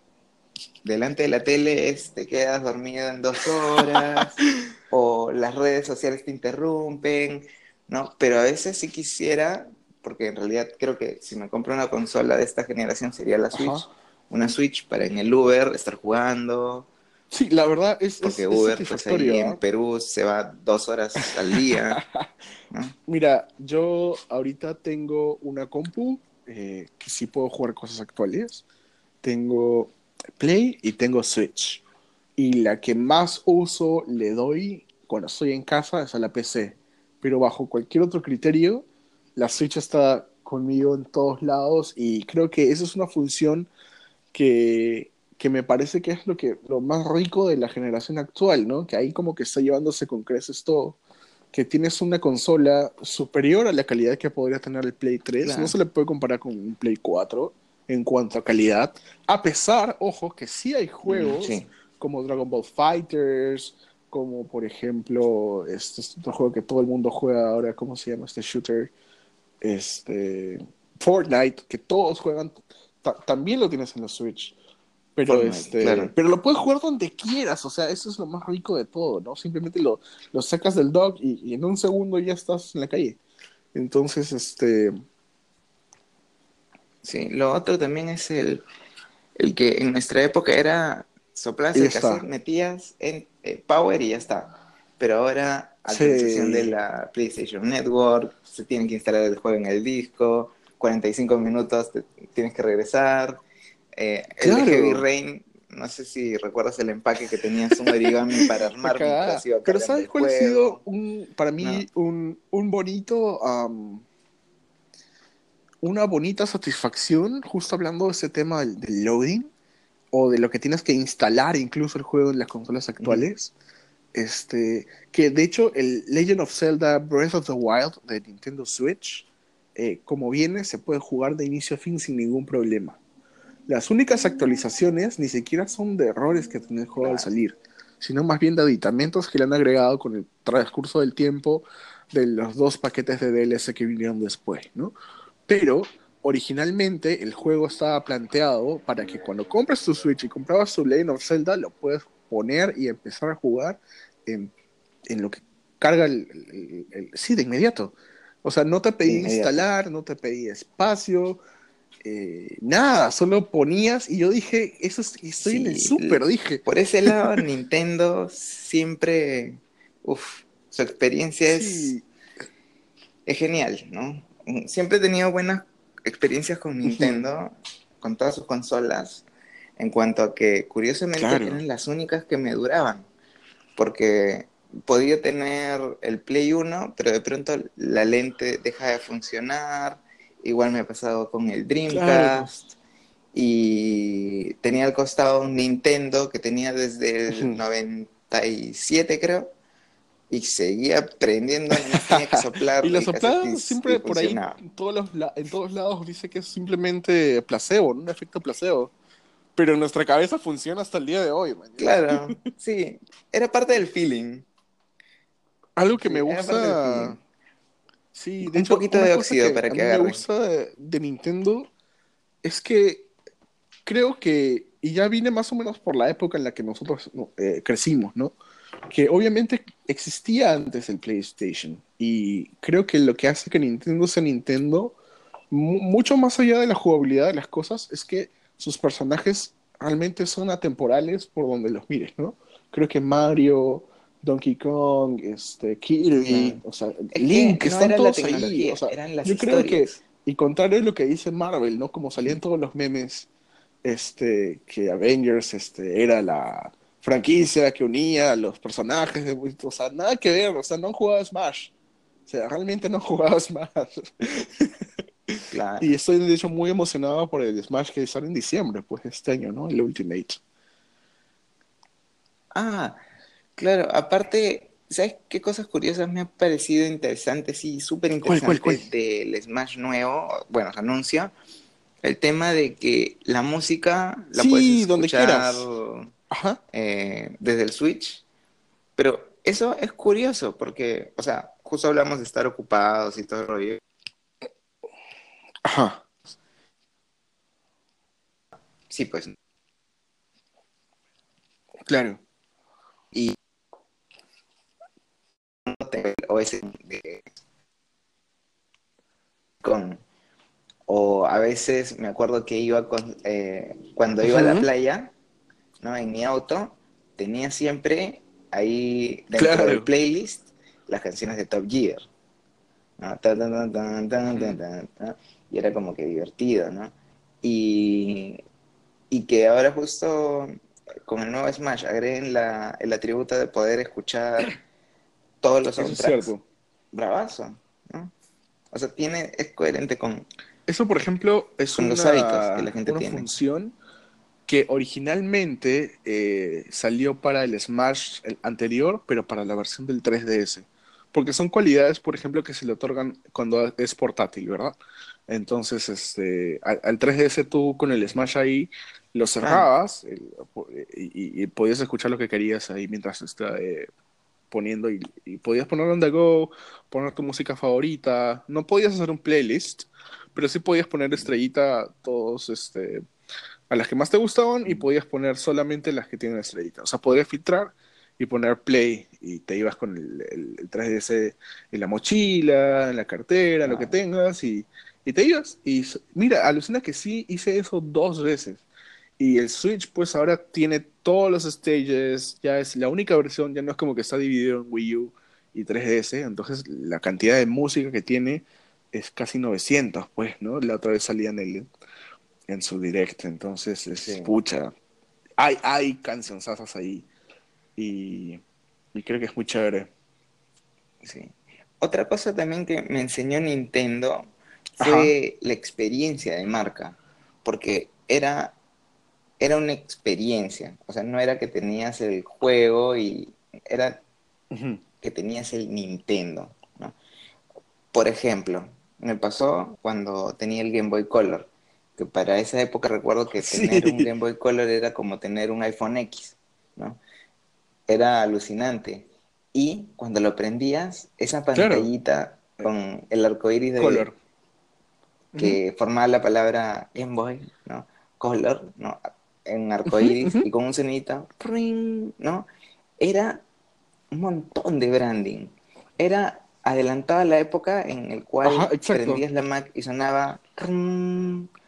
delante de la tele es te quedas dormido en dos horas, o las redes sociales te interrumpen, ¿no? Pero a veces sí quisiera, porque en realidad creo que si me compro una consola de esta generación sería la Switch, Ajá. una Switch para en el Uber estar jugando, Sí, la verdad es, es, porque es Uber pues ahí ¿ah? en Perú se va dos horas al día, ¿no? Mira, yo ahorita tengo una compu eh, que sí puedo jugar cosas actuales. Tengo Play y tengo Switch. Y la que más uso le doy cuando estoy en casa es a la PC. Pero bajo cualquier otro criterio, la Switch está conmigo en todos lados y creo que esa es una función que, que me parece que es lo que lo más rico de la generación actual, ¿no? Que ahí como que está llevándose con creces todo. Que tienes una consola superior a la calidad que podría tener el Play 3. No se le puede comparar con un Play 4 en cuanto a calidad. A pesar, ojo, que sí hay juegos como Dragon Ball Fighters, como por ejemplo, este, este otro juego que todo el mundo juega ahora, ¿cómo se llama este shooter? Este, Fortnite, que todos juegan, también lo tienes en la Switch. Pero, este, pero lo puedes jugar donde quieras, o sea, eso es lo más rico de todo, ¿no? Simplemente lo, lo sacas del dock y, en un segundo ya estás en la calle. Entonces, este... Sí, lo otro también es el, el que en nuestra época era soplas el cassette, metías en eh, Power y ya está. Pero ahora, a sí. de la PlayStation Network, se tiene que instalar el juego en el disco, 45 minutos tienes que regresar eh, el Heavy Rain, no sé si recuerdas el empaque que tenías un origami para armar. Pero ¿sabes cuál ha sido un, para mí un, un, bonito... una bonita satisfacción, justo hablando de ese tema del, loading, o de lo que tienes que instalar incluso el juego en las consolas actuales. Este, que de hecho el Legend of Zelda Breath of the Wild de Nintendo Switch, eh, como viene, se puede jugar de inicio a fin sin ningún problema. Las únicas actualizaciones ni siquiera son de errores que tiene el juego al salir, sino más bien de aditamentos que le han agregado con el transcurso del tiempo de los dos paquetes de DLC que vinieron después, ¿no? Pero originalmente el juego estaba planteado para que cuando compres tu Switch y comprabas tu Legend of Zelda, lo puedes poner y empezar a jugar en, lo que carga el, Sí, de inmediato. O sea, no te pedí instalar, no te pedí espacio, eh, nada, solo ponías y yo dije, eso es, estoy en el súper, dije. Por ese lado, Nintendo siempre, uff, su experiencia es, es genial, ¿no? Siempre he tenido buenas experiencias con Nintendo, con todas sus consolas, en cuanto a que curiosamente eran las únicas que me duraban, porque podía tener el Play 1, pero de pronto la lente deja de funcionar, Igual me ha pasado con el Dreamcast. Y tenía al costado un Nintendo que tenía desde el 97, creo. Y seguía prendiendo, no tenía que soplar. y la soplada siempre por ahí, en todos, en todos lados, dice que es simplemente placebo, un efecto placebo. Pero en nuestra cabeza funciona hasta el día de hoy. Claro, sí. Era parte del feeling. Algo que me gusta Sí, de un poquito de óxido para que, a mí me gusta de, Nintendo es que creo que, y ya vine más o menos por la época en la que nosotros eh, crecimos, ¿no? Que obviamente existía antes el PlayStation y creo que lo que hace que Nintendo sea Nintendo, mucho más allá de la jugabilidad de las cosas, es que sus personajes realmente son atemporales por donde los mires, ¿no? Creo que Mario, Donkey Kong, este, Kirby, o sea, Link, están todos ahí. O sea, yo creo que, y contrario a lo que dice Marvel, ¿no? Como salían todos los memes, este, que Avengers este, era la franquicia que unía a los personajes, de, o sea, nada que ver, o sea, no han jugado Smash. O sea, realmente no han jugado Smash. Claro. Y estoy, de hecho, muy emocionado por el Smash que sale en diciembre, pues, este año, ¿no? El Ultimate. Ah, Claro, aparte, ¿sabes qué cosas curiosas me han parecido interesantes? Sí, súper interesantes del Smash nuevo, bueno, se anuncia, el tema de que la música la puedes escuchar eh, desde el Switch, pero eso es curioso porque, o sea, justo hablamos de estar ocupados y todo el rollo. Ajá. Sí, pues. Claro. Y o ese con o a veces me acuerdo que iba con, eh, cuando iba a la playa no en mi auto tenía siempre ahí dentro del playlist las canciones de Top Gear y era como que divertido no y, y que ahora justo con el nuevo Smash agreguen la, el atributo de poder escuchar todos los soundtracks. Es Bravazo, ¿no? O sea, tiene, es coherente con... Eso, por ejemplo, es una, los hábitos que la gente una función que originalmente eh, salió para el Smash anterior, pero para la versión del 3DS. Porque son cualidades, por ejemplo, que se le otorgan cuando es portátil, ¿verdad? Entonces, este, al, 3DS tú con el Smash ahí lo cerrabas y, podías escuchar lo que querías ahí mientras estaba eh, poniendo y, podías poner on the go, poner tu música favorita. No podías hacer un playlist, pero sí podías poner estrellita todos, este, a las que más te gustaban y podías poner solamente las que tienen estrellita. O sea, podrías filtrar y poner play y te ibas con el, el, 3DS en la mochila, en la cartera, lo que tengas y, y, te ibas. Y mira, alucina que sí hice eso dos veces. Y el Switch pues ahora tiene todos los stages, ya es la única versión, ya no es como que está dividido en Wii U y 3DS, entonces la cantidad de música que tiene es casi 900, pues, ¿no? La otra vez salía en el en su directo, entonces es escucha. Hay, hay cancionzas ahí y, creo que es muy chévere. Sí. Otra cosa también que me enseñó Nintendo fue la experiencia de marca, porque era, era una experiencia, o sea, no era que tenías el juego y era que tenías el Nintendo. Por ejemplo, me pasó cuando tenía el Game Boy Color que para esa época recuerdo que tener un Game Boy Color era como tener un iPhone X, ¿no? Era alucinante. Y cuando lo prendías, esa pantallita con el arco iris de color que formaba la palabra Game Boy, ¿no? Color, ¿no? En arco iris y con un sonidito, ¿no? Era un montón de branding. Era adelantaba la época en el cual prendías la Mac y sonaba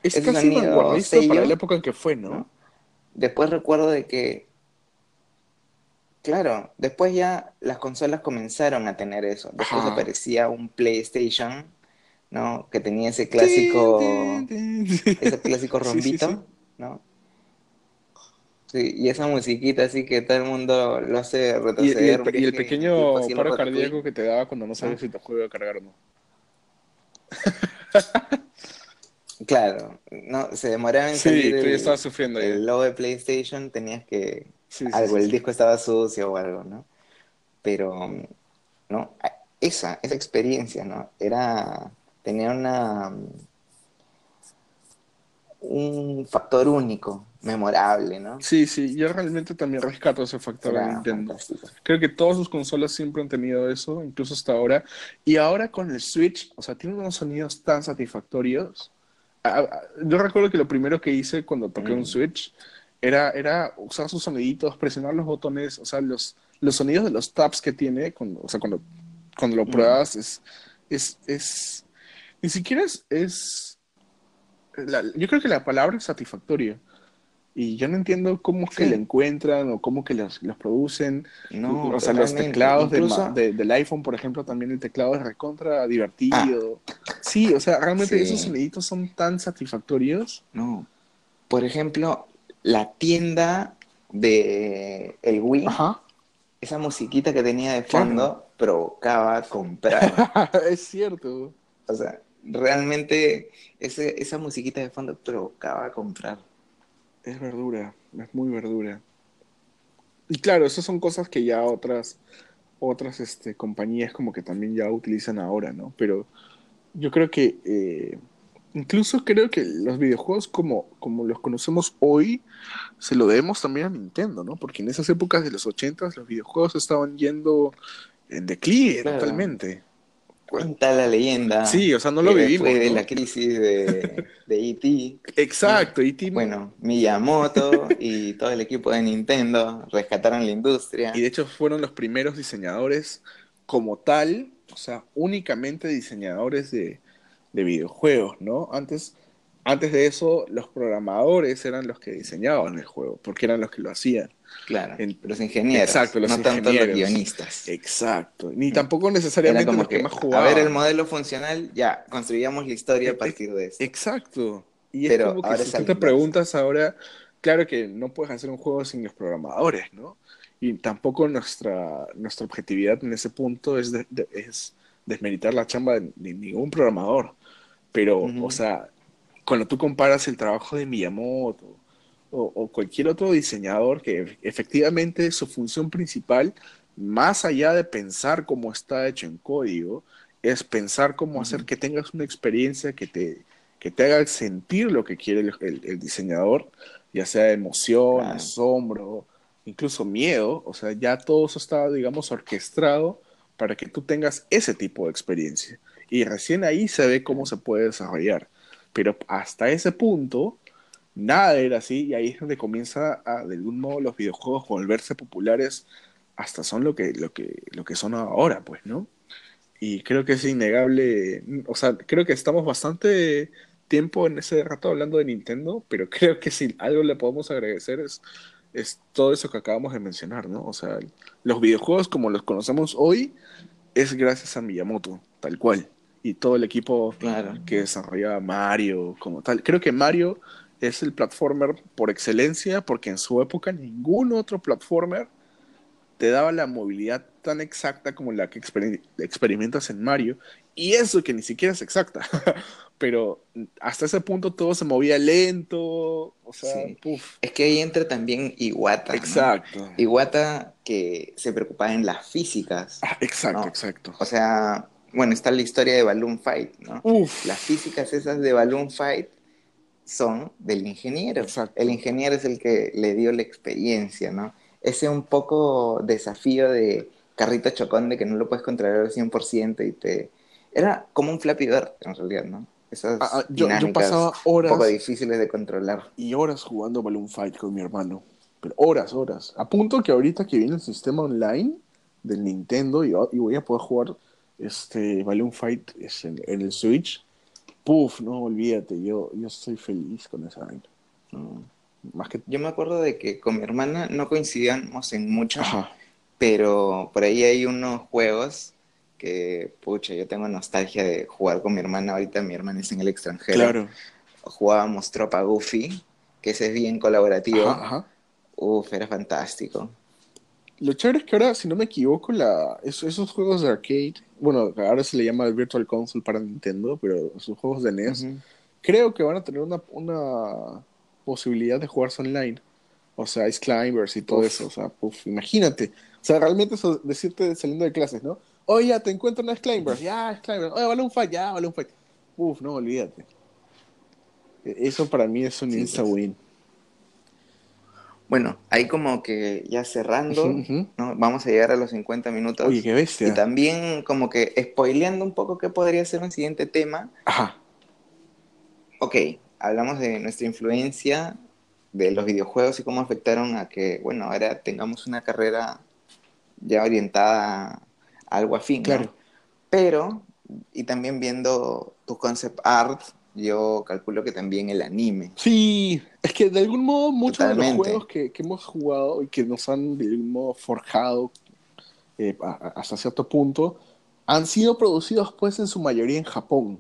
es casi vanguardista para la época en que fue, ¿no? Después recuerdo de que, claro, después ya las consolas comenzaron a tener eso. Después aparecía un PlayStation, ¿no? Que tenía ese clásico, ese clásico rombito, ¿no? Sí, y esa musiquita así que todo el mundo lo hace retroceder. Y, el, pequeño paro cardíaco que te daba cuando no sabes si te juega a cargar o no. Claro, no, se demoraba en salir sí, el, sufriendo el logo de PlayStation, tenías que... algo, el disco estaba sucio o algo, ¿no? Pero, ¿no? Esa, esa experiencia, ¿no? Era, tenía una... un factor único, memorable, ¿no? Sí, sí, yo realmente también rescato ese factor de Nintendo. Creo que todas sus consolas siempre han tenido eso, incluso hasta ahora. Y ahora con el Switch, o sea, tiene unos sonidos tan satisfactorios yo recuerdo que lo primero que hice cuando toqué un mm. Switch era, era usar sus soniditos, presionar los botones, o sea, los, los sonidos de los taps que tiene, cuando, o sea, cuando, cuando lo mm. pruebas, es, es, es, ni siquiera es, es yo creo que la palabra es satisfactoria. Y yo no entiendo cómo es que la encuentran o cómo que los, los producen. No, o sea, los teclados del iPhone, por ejemplo, también el teclado es recontra divertido. Ah. sí, o sea, realmente esos soniditos son tan satisfactorios. No. Por ejemplo, la tienda de el Wii, esa musiquita que tenía de fondo provocaba comprar. es cierto. O sea, realmente ese, esa musiquita de fondo provocaba comprar. Es verdura, es muy verdura. Y claro, esas son cosas que ya otras, otras este, compañías como que también ya utilizan ahora, ¿no? Pero yo creo que eh, incluso creo que los videojuegos como, como los conocemos hoy se lo debemos también a Nintendo, ¿no? Porque en esas épocas de los 80 los videojuegos estaban yendo en declive totalmente. Cuenta la leyenda. Sí, o sea, no lo vivimos. de la crisis de, de E.T. Exacto, E.T. Bueno, Miyamoto y todo el equipo de Nintendo rescataron la industria. Y de hecho fueron los primeros diseñadores como tal, o sea, únicamente diseñadores de, de videojuegos, ¿no? Antes, antes de eso, los programadores eran los que diseñaban el juego, porque eran los que lo hacían. Claro, los ingenieros. Exacto, los no tanto los guionistas. Exacto, ni tampoco necesariamente los que, más jugaban. A ver el modelo funcional, ya, construíamos la historia a partir de eso. Exacto. Y es como que si tú te preguntas ahora, claro que no puedes hacer un juego sin los programadores, ¿no? Y tampoco nuestra, nuestra objetividad en ese punto es, es desmeritar la chamba de, ningún programador. Pero, o sea, cuando tú comparas el trabajo de Miyamoto, o, o cualquier otro diseñador que efectivamente su función principal, más allá de pensar cómo está hecho en código, es pensar cómo hacer que tengas una experiencia que te, que te haga sentir lo que quiere el, el- el diseñador, ya sea emoción, Claro. asombro, incluso miedo, o sea, ya todo eso está, digamos, orquestado para que tú tengas ese tipo de experiencia. Y recién ahí se ve cómo se puede desarrollar. Pero hasta ese punto, nada era así, y ahí es donde comienza a, de algún modo, los videojuegos volverse populares, hasta son lo que, lo que, lo que son ahora, pues, ¿no? Y creo que es innegable, o sea, creo que estamos bastante tiempo en ese rato hablando de Nintendo, pero creo que si algo le podemos agradecer es, es todo eso que acabamos de mencionar, ¿no? O sea, los videojuegos como los conocemos hoy es gracias a Miyamoto, tal cual, y todo el equipo Claro. que desarrollaba Mario como tal. Creo que Mario es el platformer por excelencia porque en su época ningún otro platformer te daba la movilidad tan exacta como la que exper- experimentas en Mario. Y eso que ni siquiera es exacta. Pero hasta ese punto todo se movía lento. O sea, Sí. Es que ahí entra también Iwata. ¿no? Exacto. Iwata que se preocupaba en las físicas. Ah, exacto, No. exacto. O sea, bueno, está la historia de Balloon Fight, ¿no? Uf. Las físicas esas de Balloon Fight son del ingeniero. Exacto. El ingeniero es el que le dio la experiencia, ¿no? Ese un poco desafío de carrito chocón de que no lo puedes controlar al 100% y te... Era como un Flappy Bird, en realidad, ¿no? Esas Ah, ah, yo, yo pasaba un horas poco difíciles de controlar. y horas jugando Balloon Fight con mi hermano. Pero horas, horas. A punto que ahorita que viene el sistema online del Nintendo y, y voy a poder jugar este Balloon Fight en, en el Switch. Puf, no, olvídate, yo, yo estoy feliz con esa vaina. ¿no? Más que... Yo me acuerdo de que con mi hermana no coincidíamos en mucho, Ajá. pero por ahí hay unos juegos que, pucha, yo tengo nostalgia de jugar con mi hermana. Ahorita mi hermana está en el extranjero. Claro. Jugábamos Tropa Goofy, que ese es bien colaborativo. Ajá, ajá. Uf, era fantástico. Lo chévere es que ahora, si no me equivoco, la, esos, esos juegos de arcade, bueno, ahora se le llama el Virtual Console para Nintendo, pero esos juegos de NES, creo que van a tener una, una posibilidad de jugarse online. O sea, Ice Climbers y todo Uf. eso. O sea, puf, imagínate. O sea, realmente eso decirte saliendo de clases, ¿no? Oye, ya te encuentro en Ice Climbers. Ya, Ice Climbers. Oye, vale un fight. Ya, vale un fight. Uf, no, olvídate. E- Eso para mí es un Sí, insta pues. Bueno, ahí como que ya cerrando. Vamos a llegar a los 50 minutos. Oye, qué y bestia. también como que spoileando un poco qué podría ser un siguiente tema. Ajá. Ok, hablamos de nuestra influencia de los videojuegos y cómo afectaron a que, bueno, ahora tengamos una carrera ya orientada a algo afín, ¿no? Claro. Pero, y también viendo tu concept art, yo calculo que también el anime. Sí, es que de algún modo muchos de los juegos que, que hemos jugado y que nos han de algún modo forjado eh, hasta cierto punto han sido producidos pues en su mayoría en Japón.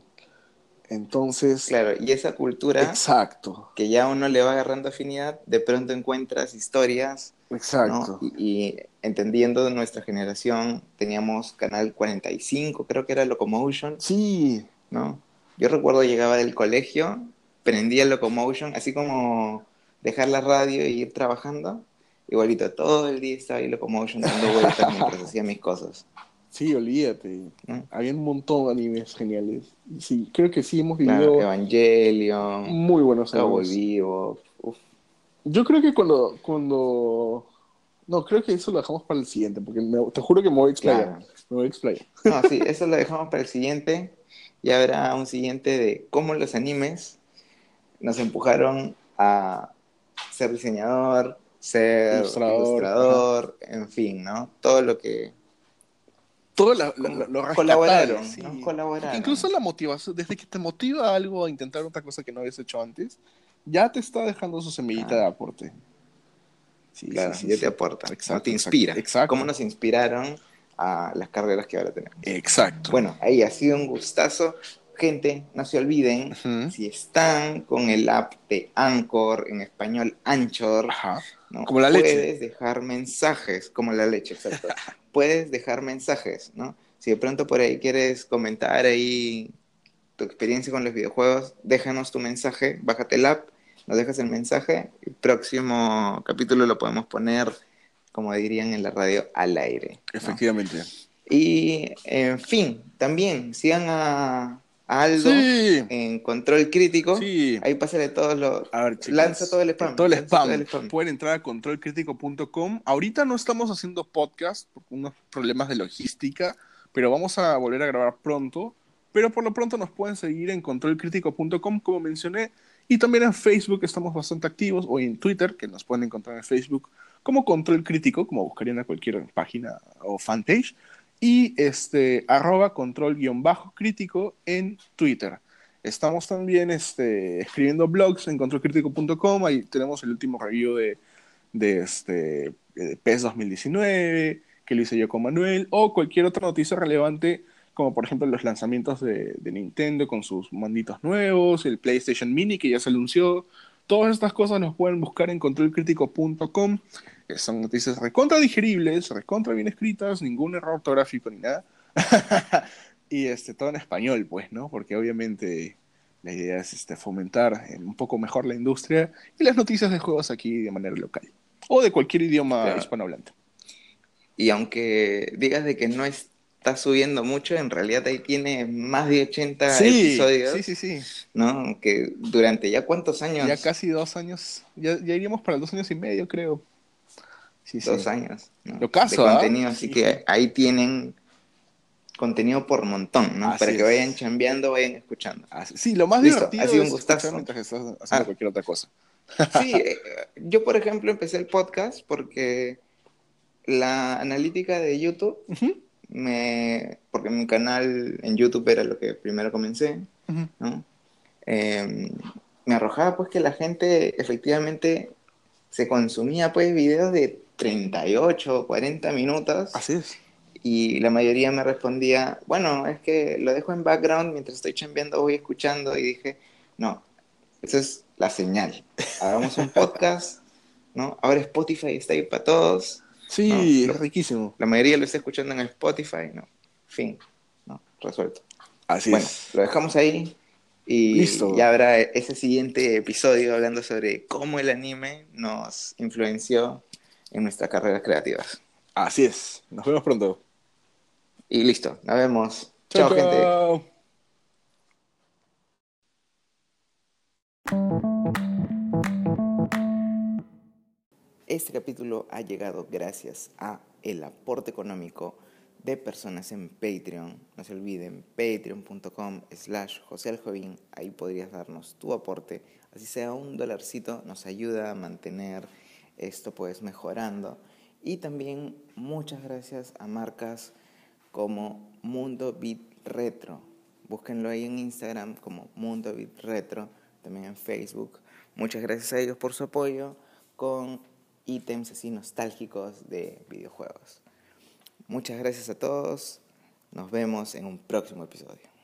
Entonces, Claro, y esa cultura exacto, que ya uno le va agarrando afinidad, de pronto encuentras historias, ¿no? exacto. Y, y entendiendo nuestra generación, teníamos Canal 45, creo que era Locomotion, Sí, ¿no? Yo recuerdo llegaba del colegio, prendía Locomotion, así como dejar la radio e ir trabajando, igualito, todo el día estaba ahí Locomotion dando vueltas mientras hacía mis cosas, sí, olvídate. ¿no? Había un montón de animes geniales. Sí, creo que sí hemos Claro, vivido Evangelion, muy buenos años. Vivo, uf, Yo creo que cuando, cuando... No, creo que eso lo dejamos para el siguiente, porque me- te juro que me voy a explayar. claro. Me voy a explayar. No, sí, eso lo dejamos para el siguiente. Ya habrá un siguiente de cómo los animes nos empujaron a ser diseñador, ser Ilustrador, ilustrador, en fin, ¿no? Todo lo que todo la- lo, Como lo- lo colaboraron. Colaboraron. Incluso la motivación, desde que te motiva algo a intentar otra cosa que no habías hecho antes, ya te está dejando su semillita de aporte. Sí, claro, sí, sí, ya te aporta, Exacto, ¿no? te inspira. exacto. ¿Cómo nos inspiraron a las carreras que ahora tenemos? Exacto. Bueno, ahí ha sido un gustazo. Gente, no se olviden, si están con el app de Anchor, en español Anchor, Ajá. ¿no? Como la leche. Puedes dejar mensajes, como la leche, exacto. Puedes dejar mensajes, ¿no? Si de pronto por ahí quieres comentar ahí tu experiencia con los videojuegos, déjanos tu mensaje, bájate el app, nos dejas el mensaje. El próximo capítulo lo podemos poner, como dirían en la radio, al aire. ¿no? Efectivamente. Y, en fin, también sigan a, a Aldo Sí. en Control Crítico. Sí. Ahí pásale todos los... A ver, Lanza todo el spam. Todo el spam. todo el spam. Pueden entrar a controlcrítico.com. Ahorita no estamos haciendo podcast por unos problemas de logística, pero vamos a volver a grabar pronto. Pero por lo pronto nos pueden seguir en controlcrítico.com, como mencioné. Y también en Facebook estamos bastante activos, o en Twitter, que nos pueden encontrar en Facebook como Control Crítico, como buscarían a cualquier página o fanpage. Y este, arroba control-crítico en Twitter. Estamos también este, escribiendo blogs en controlcrítico.com. Ahí tenemos el último review de, de este, de PES 2019, que lo hice yo con Manuel, o cualquier otra noticia relevante, como por ejemplo los lanzamientos de, de Nintendo con sus manditos nuevos, el PlayStation Mini que ya se anunció. Todas estas cosas nos pueden buscar en controlcrítico.com. que Son noticias recontra digeribles, recontra bien escritas, ningún error ortográfico ni nada. y este, todo en español, pues, ¿no? Porque obviamente la idea es este, fomentar un poco mejor la industria y las noticias de juegos aquí de manera local. O de cualquier idioma Claro. hispanohablante. Y aunque digas de que no está subiendo mucho, en realidad ahí tiene más de 80 episodios, sí, sí, sí. ¿no? Que durante ya cuántos años, Ya casi dos años, ya, ya iríamos para dos años y medio, creo. Sí, sí. dos años, ¿no? Lo caso, de ¿ah? contenido, así Sí, que ahí tienen contenido por montón, ¿no? Así Para que vayan chambeando, vayan escuchando. Sí, lo más Listo, divertido ha sido un es gustazo. mientras estás haciendo Ah. cualquier otra cosa. Sí, eh, yo por ejemplo empecé el podcast porque la analítica de YouTube me, porque mi canal en YouTube era lo que primero comencé. ¿no? Eh, me arrojaba pues que la gente efectivamente se consumía pues videos de 38 o 40 minutos Así es. y la mayoría me respondía, bueno, es que lo dejo en background mientras estoy chambeando, voy escuchando y dije, no, esa es la señal. Hagamos un podcast, ¿no? Ahora Spotify está ahí para todos. Sí, No, es lo- riquísimo. La mayoría lo está escuchando en Spotify, ¿no? Fin, ¿no? Resuelto. Así bueno, es. lo dejamos ahí y Listo. ya habrá ese siguiente episodio hablando sobre cómo el anime nos influenció en nuestras carreras creativas. Así es. Nos vemos pronto. Y listo, nos vemos. Chao, gente. chao. Este capítulo ha llegado gracias a el aporte económico de personas en Patreon. No se olviden, patreon.com slash José Aljovín. Ahí podrías darnos tu aporte. Así sea un dolarcito, nos ayuda a mantener esto pues mejorando. Y también muchas gracias a marcas como Mundo Beat Retro. Búsquenlo ahí en Instagram como Mundo Beat Retro, también en Facebook. Muchas gracias a ellos por su apoyo con ítems así nostálgicos de videojuegos. Muchas gracias a todos. Nos vemos en un próximo episodio.